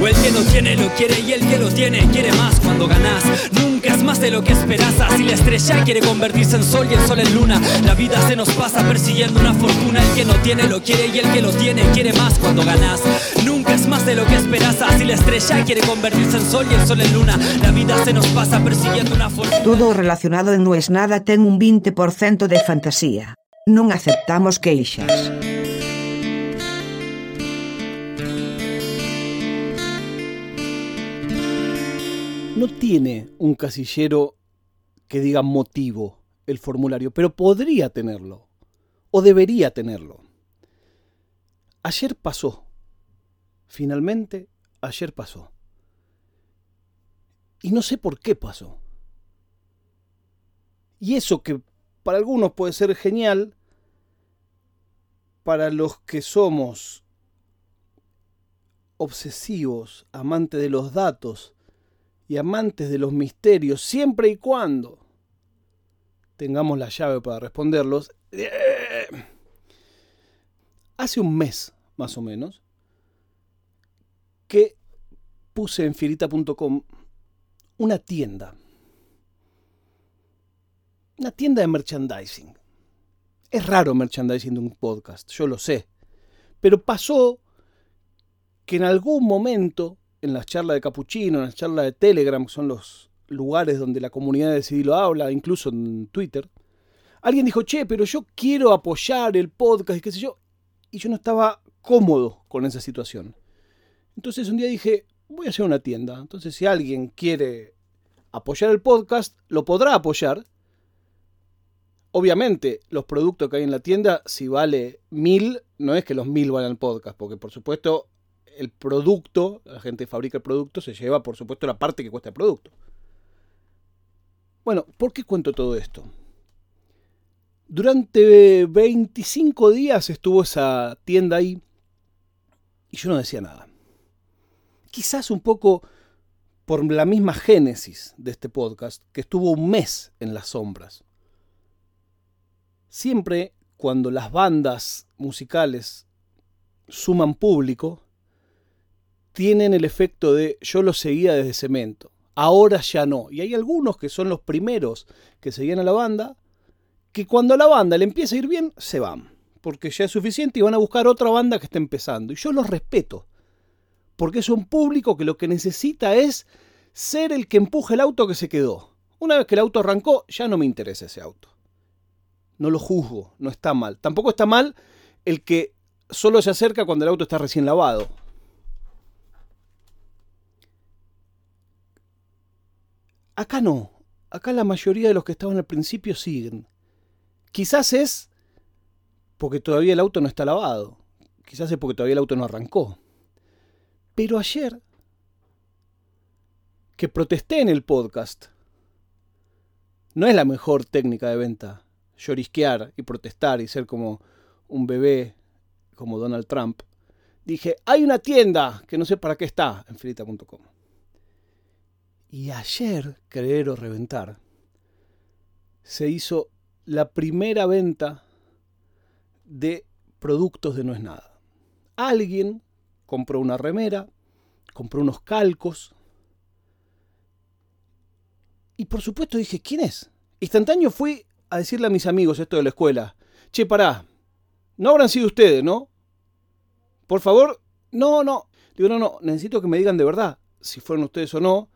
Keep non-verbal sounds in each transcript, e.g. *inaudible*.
O el que no tiene lo quiere y el que lo tiene quiere más cuando ganas. Nunca es más de lo que esperas. Así la estrella quiere convertirse en sol y el sol en luna. La vida se nos pasa persiguiendo una fortuna. El que no tiene lo quiere y el que lo tiene quiere más cuando ganas. Nunca es más de lo que esperas. Así la estrella quiere convertirse en sol y el sol en luna. La vida se nos pasa persiguiendo una fortuna. Todo relacionado en No es nada ten un 20% de fantasía. Non aceptamos queixas. No tiene un casillero que diga motivo el formulario, pero podría tenerlo. O debería tenerlo. Ayer pasó. Finalmente, ayer pasó. Y no sé por qué pasó. Y eso que para algunos puede ser genial, para los que somos obsesivos, amantes de los datos y amantes de los misterios, siempre y cuando tengamos la llave para responderlos, hace un mes más o menos que puse en fierita.com una tienda. Una tienda de merchandising. Es raro merchandising de un podcast, yo lo sé. Pero pasó que en algún momento, en las charlas de Capuchino, en las charlas de Telegram, que son los lugares donde la comunidad de CD lo habla, incluso en Twitter, alguien dijo, che, pero yo quiero apoyar el podcast y qué sé yo. Y yo no estaba cómodo con esa situación. Entonces un día dije, voy a hacer una tienda. Entonces si alguien quiere apoyar el podcast, lo podrá apoyar. Obviamente, los productos que hay en la tienda, si vale mil, no es que los mil valen el podcast, porque por supuesto el producto, la gente que fabrica el producto, se lleva por supuesto la parte que cuesta el producto. Bueno, ¿por qué cuento todo esto? Durante 25 días estuvo esa tienda ahí y yo no decía nada. Quizás un poco por la misma génesis de este podcast, que estuvo un mes en las sombras. Siempre cuando las bandas musicales suman público, tienen el efecto de yo lo seguía desde cemento, ahora ya no. Y hay algunos que son los primeros que seguían a la banda, que cuando la banda le empieza a ir bien, se van, porque ya es suficiente y van a buscar otra banda que esté empezando. Y yo los respeto, porque es un público que lo que necesita es ser el que empuje el auto que se quedó. Una vez que el auto arrancó, ya no me interesa ese auto. No lo juzgo, no está mal. Tampoco está mal el que solo se acerca cuando el auto está recién lavado. Acá no. Acá la mayoría de los que estaban al principio siguen. Quizás es porque todavía el auto no está lavado. Quizás es porque todavía el auto no arrancó. Pero ayer, que protesté en el podcast, no es la mejor técnica de venta. Llorisquear y protestar y ser como un bebé, como Donald Trump. Dije, hay una tienda que no sé para qué está en frita.com. Y ayer, creer o reventar, se hizo la primera venta de productos de No es nada. Alguien compró una remera, compró unos calcos. Y por supuesto dije, ¿quién es? Instantáneo fui a decirle a mis amigos esto de la escuela. Che, pará, no habrán sido ustedes, ¿no? Por favor, no, no. Digo, no, no, necesito que me digan de verdad si fueron ustedes o no,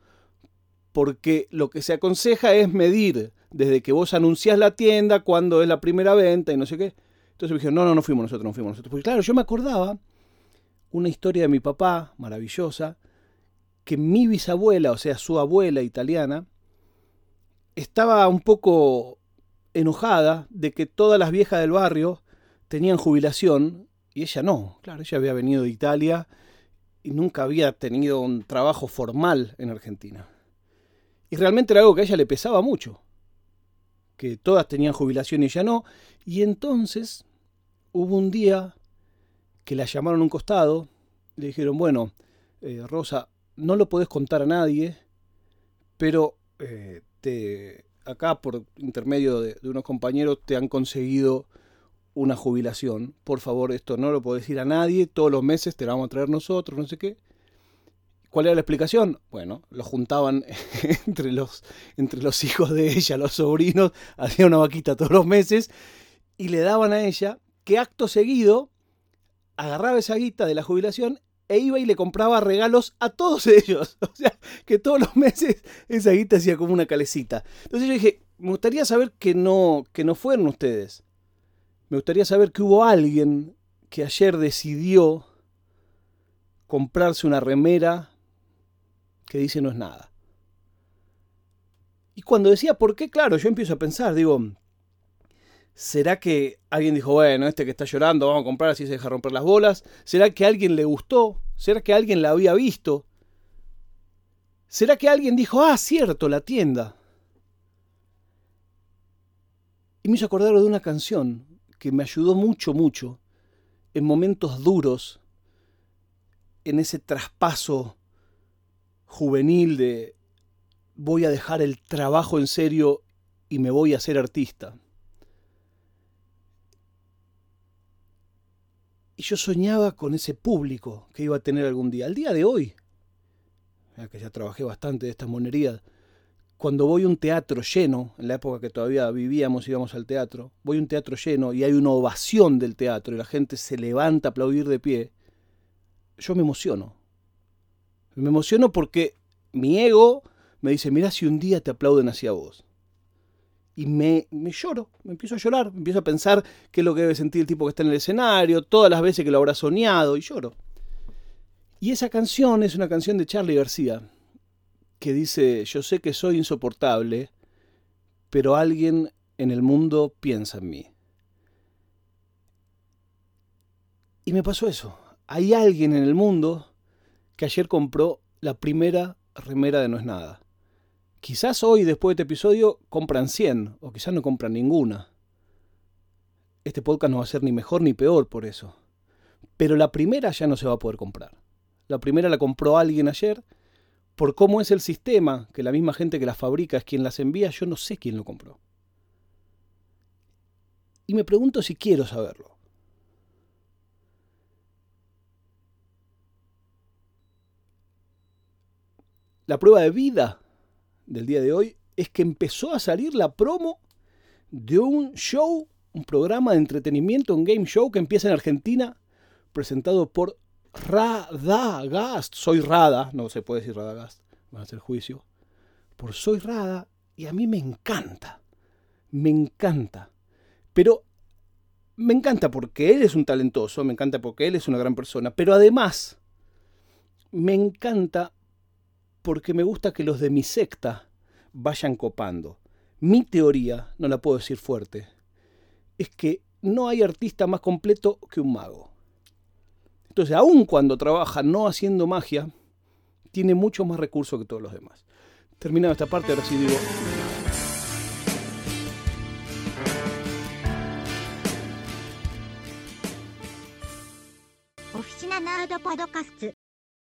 porque lo que se aconseja es medir desde que vos anunciás la tienda, cuándo es la primera venta y no sé qué. Entonces me dijeron, no, no, no fuimos nosotros, no fuimos nosotros. Porque claro, yo me acordaba una historia de mi papá, maravillosa, que mi bisabuela, o sea, su abuela italiana, estaba un poco enojada de que todas las viejas del barrio tenían jubilación y ella no. Claro, ella había venido de Italia y nunca había tenido un trabajo formal en Argentina. Y realmente era algo que a ella le pesaba mucho, que todas tenían jubilación y ella no. Y entonces hubo un día que la llamaron a un costado, le dijeron, bueno, eh, Rosa, no lo podés contar a nadie, pero eh, te, acá por intermedio de, de, unos compañeros te han conseguido una jubilación. Por favor, esto no lo puedo decir a nadie. Todos los meses te lo vamos a traer nosotros, no sé qué. ¿Cuál era la explicación? Bueno, lo juntaban *laughs* entre los, entre los hijos de ella, los sobrinos, hacían una vaquita todos los meses y le daban a ella que acto seguido agarraba esa guita de la jubilación e iba y le compraba regalos a todos *laughs* ellos. O sea, que todos los meses esa guita hacía como una calecita. Entonces yo dije, me gustaría saber que no, que no fueron ustedes. Me gustaría saber que hubo alguien que ayer decidió comprarse una remera que dice no es nada. Y cuando decía por qué, claro, yo empiezo a pensar, digo, ¿será que alguien dijo, bueno, este que está llorando, vamos a comprar así se deja romper las bolas? ¿Será que alguien le gustó? ¿Será que alguien la había visto? ¿Será que alguien dijo, ah, cierto, la tienda? Y me hizo acordar de una canción que me ayudó mucho, mucho, en momentos duros, en ese traspaso juvenil de voy a dejar el trabajo en serio y me voy a ser artista. Y yo soñaba con ese público que iba a tener algún día. Al día de hoy, que ya trabajé bastante de estas monerías, cuando voy a un teatro lleno, en la época que todavía vivíamos, íbamos al teatro, voy a un teatro lleno y hay una ovación del teatro y la gente se levanta a aplaudir de pie, yo me emociono. Me emociono porque mi ego me dice, mira si un día te aplauden hacia vos. Y me, me lloro, me empiezo a llorar, me empiezo a pensar qué es lo que debe sentir el tipo que está en el escenario, todas las veces que lo habrá soñado, y lloro. Y esa canción es una canción de Charlie García, que dice, yo sé que soy insoportable, pero alguien en el mundo piensa en mí. Y me pasó eso. Hay alguien en el mundo que ayer compró la primera remera de No es nada. Quizás hoy, después de este episodio, compran 100, o quizás no compran ninguna. Este podcast no va a ser ni mejor ni peor por eso. Pero la primera ya no se va a poder comprar. La primera la compró alguien ayer por cómo es el sistema, que la misma gente que las fabrica es quien las envía, yo no sé quién lo compró. Y me pregunto si quiero saberlo. La prueba de vida del día de hoy es que empezó a salir la promo de un show, un programa de entretenimiento, un game show que empieza en Argentina, presentado por Radagast. Soy Rada, no se puede decir Radagast, van a hacer juicio. Por Soy Rada, y a mí me encanta. Me encanta. Pero me encanta porque él es un talentoso, me encanta porque él es una gran persona, pero además me encanta porque me gusta que los de mi secta vayan copando. Mi teoría, no la puedo decir fuerte, es que no hay artista más completo que un mago. Entonces, aun cuando trabaja no haciendo magia, tiene mucho más recursos que todos los demás. Terminado esta parte, ahora sí digo... Oficina Podcast